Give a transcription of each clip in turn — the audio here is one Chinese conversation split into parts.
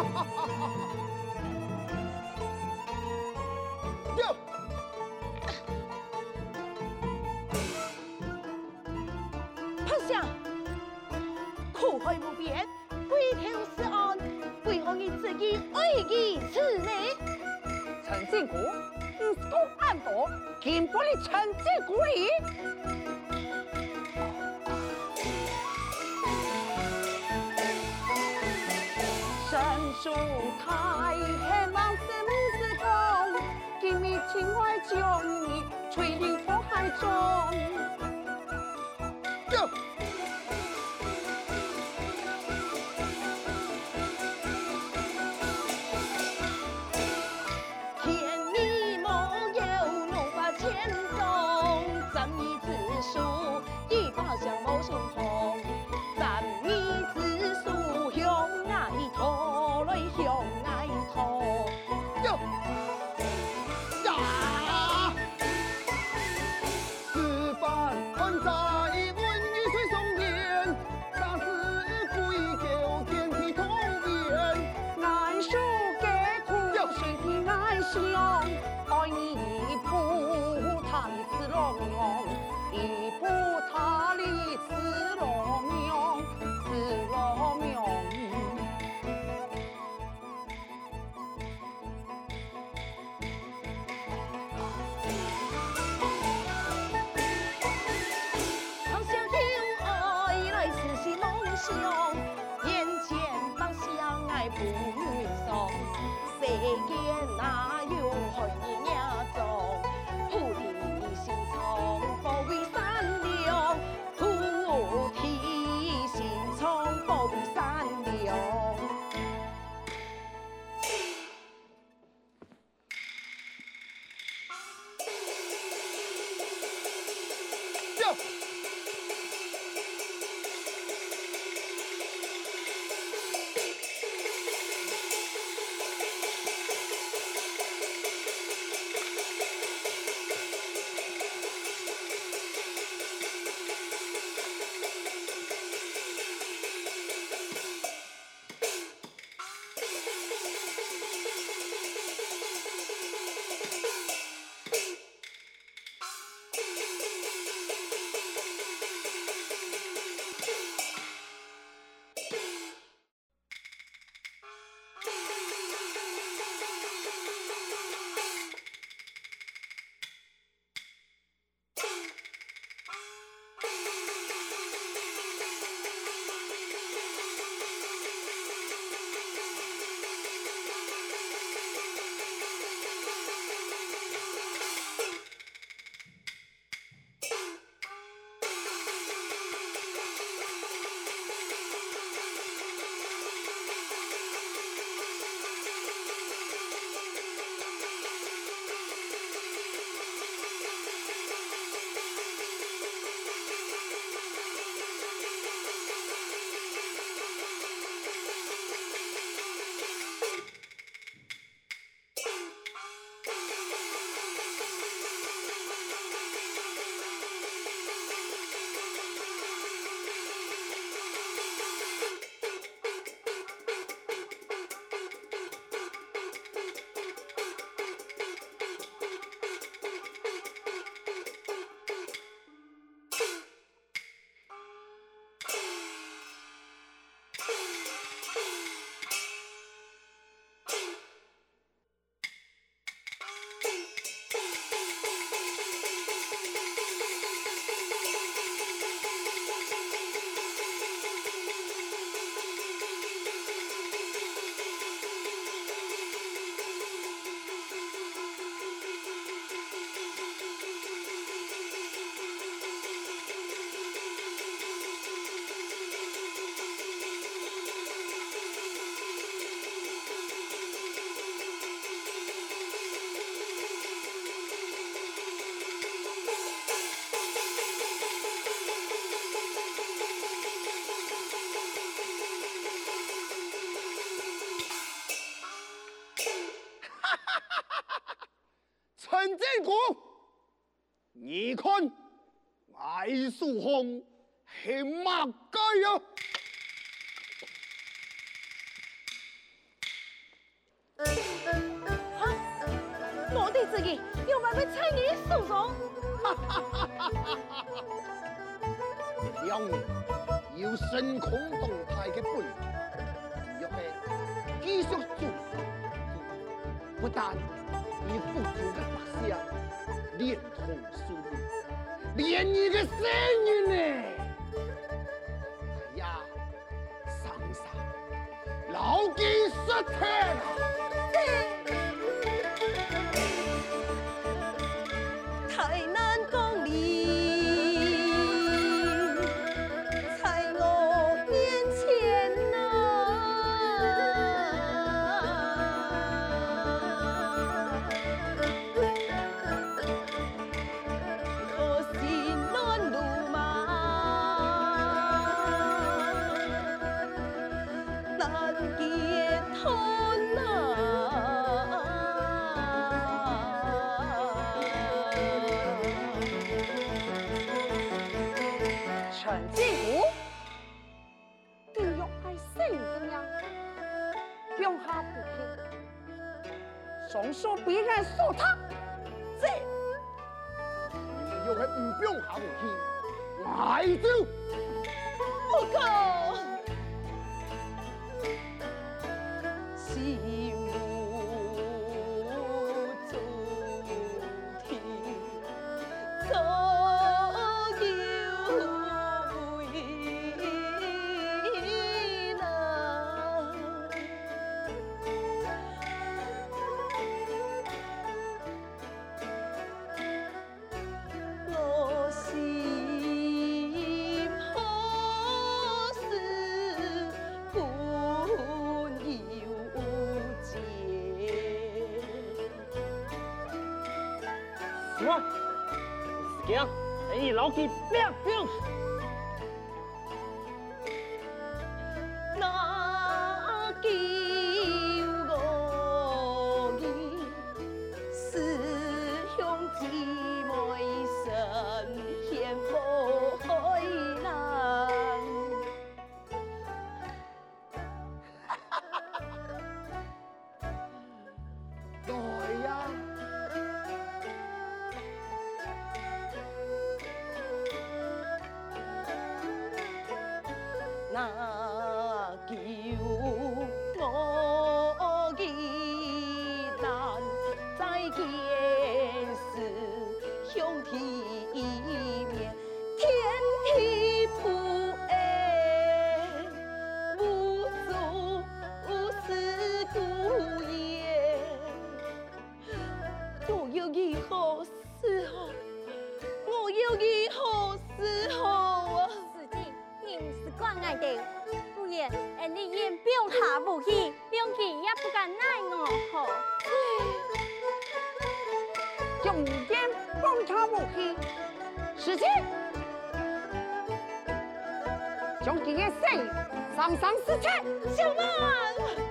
金不离成子故里，神树开，希望是不是空？今日情怀将你吹入火海中。红黑马哟！啊，我哋自己要慢慢参你诉讼。哈哈哈哈哈！要深空动态嘅背，要系继续做，不但要互助嘅方向，连同输赢。命，连你的生命呢，哎呀，桑桑，牢记实听说别人说他，这你们又会不用下武器，来就老挂爱定，不然俺的眼表下不去，表弟也不敢奈我何。中间放他不去，时间将几个姓上上四千，小梦。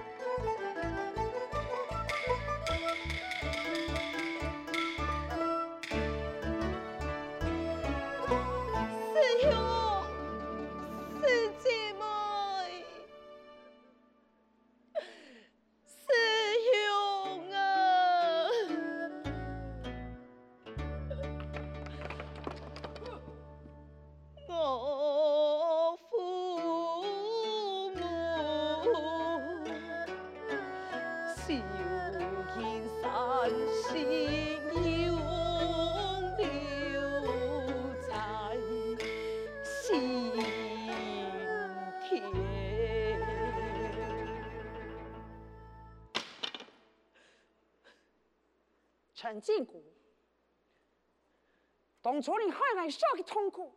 弟，别别。陈靖国，当初你害俺受的痛苦，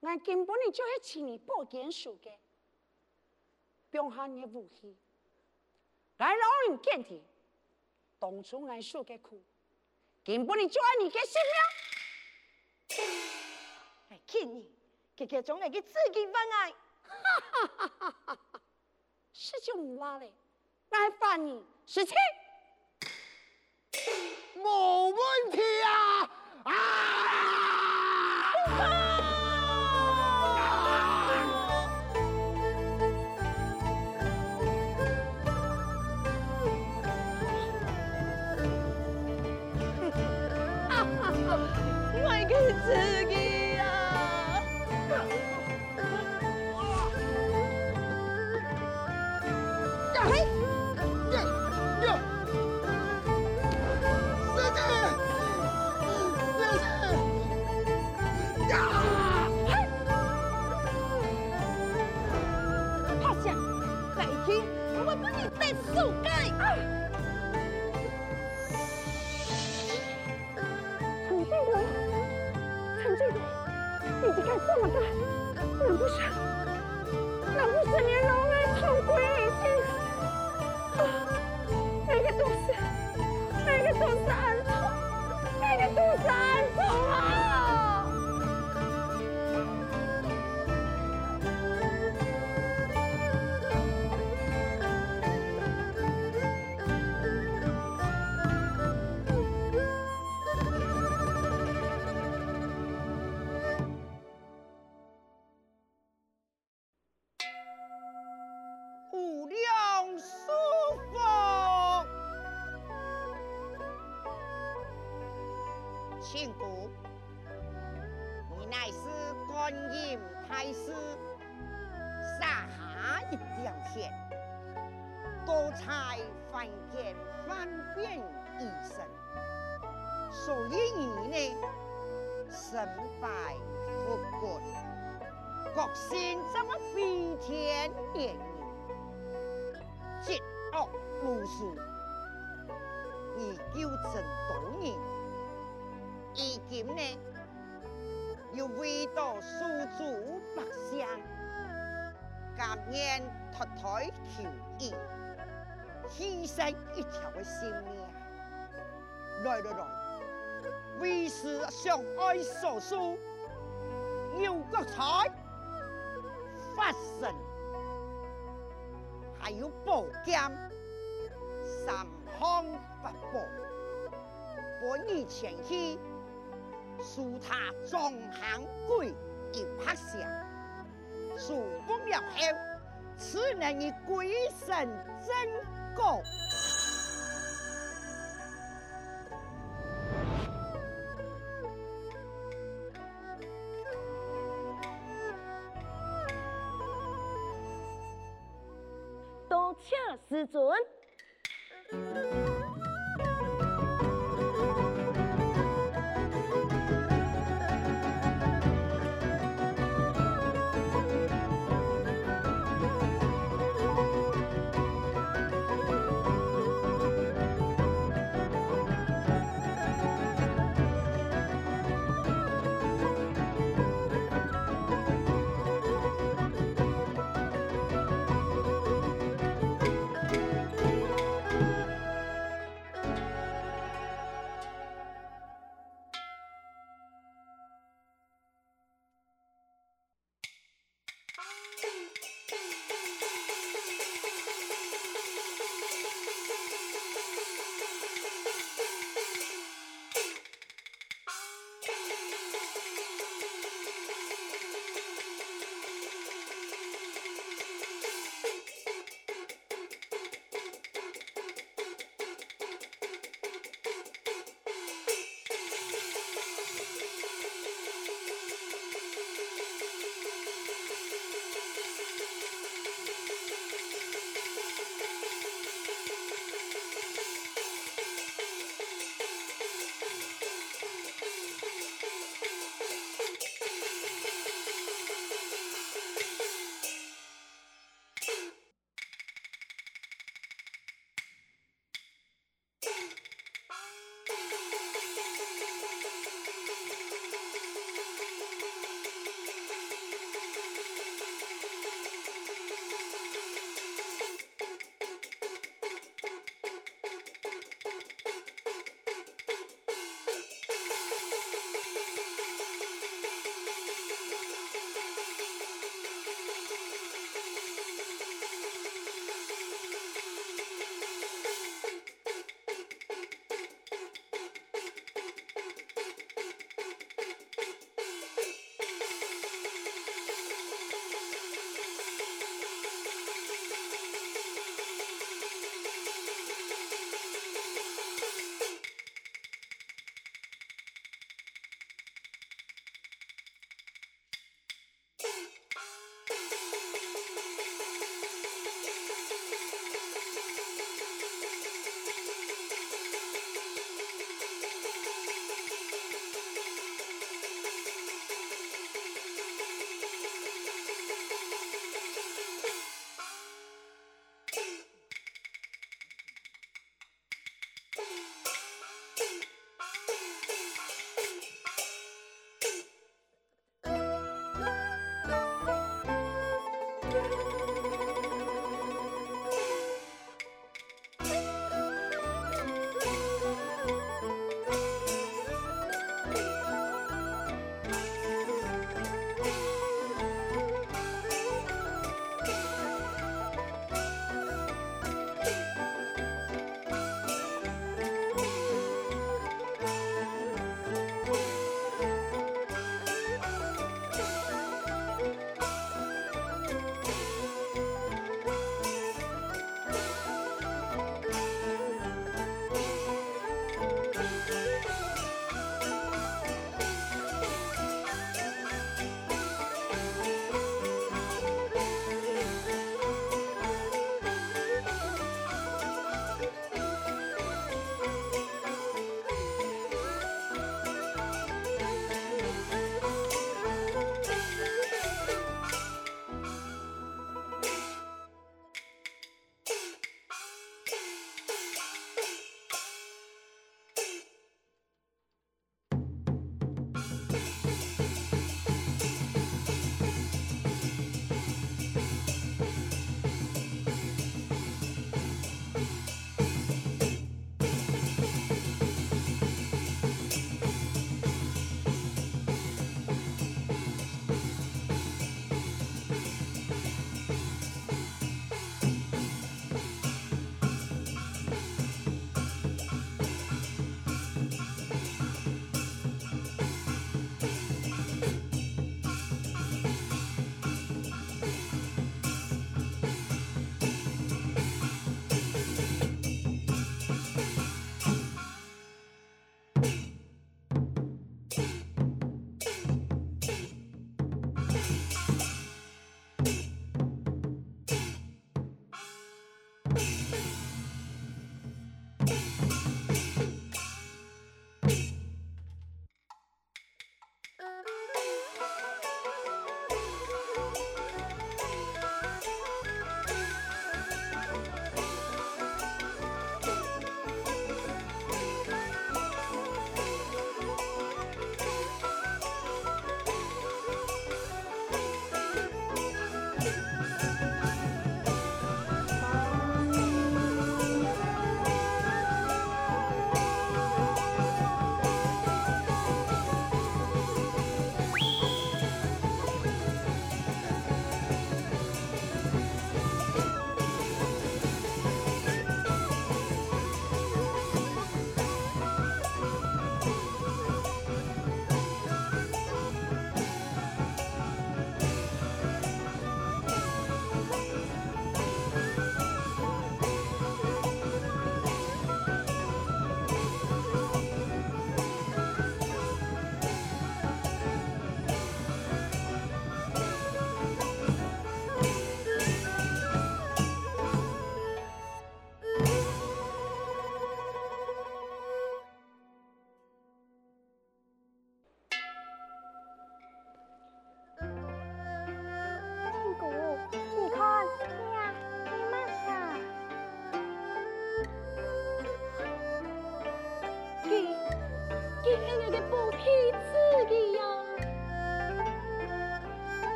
俺根本你就是请你报警书的，不用喊你武器，俺老人见的，当初俺受的苦，根本你就爱你的性命，哎，看你，这个总爱给自己犯案，哈哈哈哈哈哈，是就唔拉嘞，俺犯你十七。冇问题啊！啊！千古，你乃是观音太师，撒下一条线，多才凡间，方便一生，所以你呢，身败福贵，国姓怎么飞天连地，疾恶无数，你就真多年。今呢，又为到苏州百姓，甘愿脱胎求义，牺牲一条的性命。来来来，为师上爱所书，有国才，发神，还有宝剑，三项法宝，本以前去。苏他壮行归一拍下，数不了后，此能以鬼神真果。多谢师尊。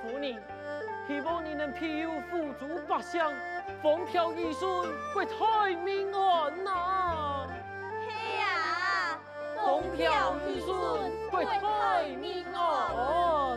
福你，希望你能庇佑富足百姓，风调雨顺，国泰民安呐。嘿呀，风调雨顺，国泰民安。